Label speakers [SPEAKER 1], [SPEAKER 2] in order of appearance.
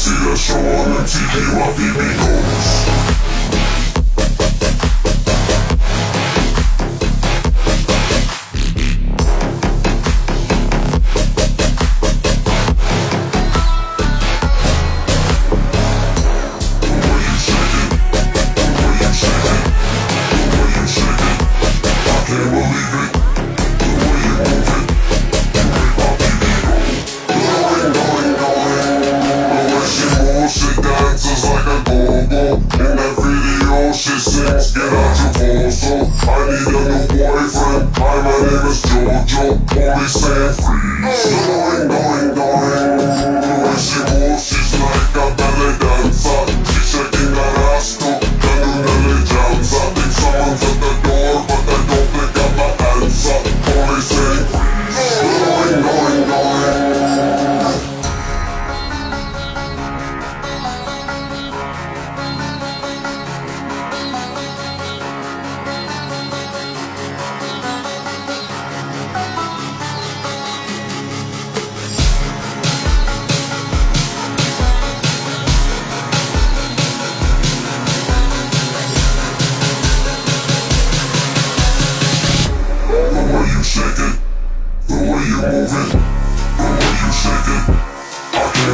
[SPEAKER 1] see that show on TV while V. get out your torso. I need a new boyfriend. Hi, my name is JoJo. Police oh. and freeze. Going, going, you shake it, the way you move it, the way you shake it. I can't.